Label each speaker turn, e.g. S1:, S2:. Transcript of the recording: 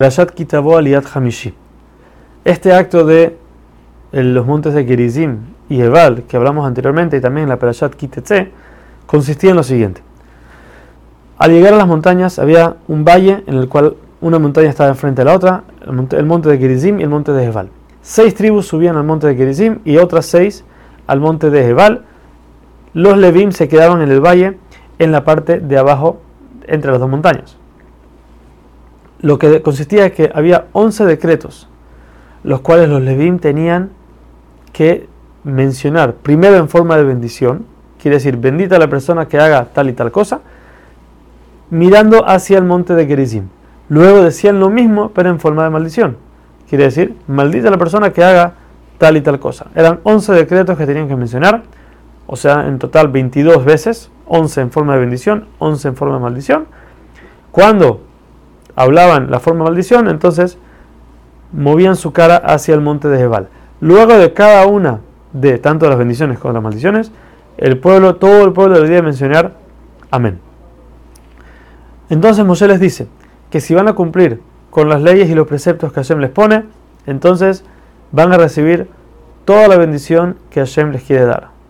S1: Rayat Kitabo Aliyat Hamishi. Este acto de los montes de Gerizim y Ebal, que hablamos anteriormente, y también en la Perashat Kitetse, consistía en lo siguiente. Al llegar a las montañas había un valle en el cual una montaña estaba enfrente de la otra, el monte, de Gerizim y el monte de Ebal. Seis tribus subían al monte de Gerizim y otras seis al monte de Ebal. Los Levim se quedaban en el valle en la parte de abajo entre las dos montañas lo que consistía en que había 11 decretos, los cuales los Levim tenían que mencionar primero en forma de bendición, quiere decir, bendita la persona que haga tal y tal cosa, mirando hacia el monte de Gerizim. Luego decían lo mismo, pero en forma de maldición. Quiere decir, maldita la persona que haga tal y tal cosa. Eran 11 decretos que tenían que mencionar, o sea, en total 22 veces, 11 en forma de bendición, 11 en forma de maldición. Cuando hablaban la forma maldición, entonces movían su cara hacia el monte de Jebal. Luego de cada una de tanto las bendiciones como las maldiciones, el pueblo, todo el pueblo debería mencionar amén. Entonces Moshe les dice que si van a cumplir con las leyes y los preceptos que Hashem les pone, entonces van a recibir toda la bendición que Hashem les quiere dar.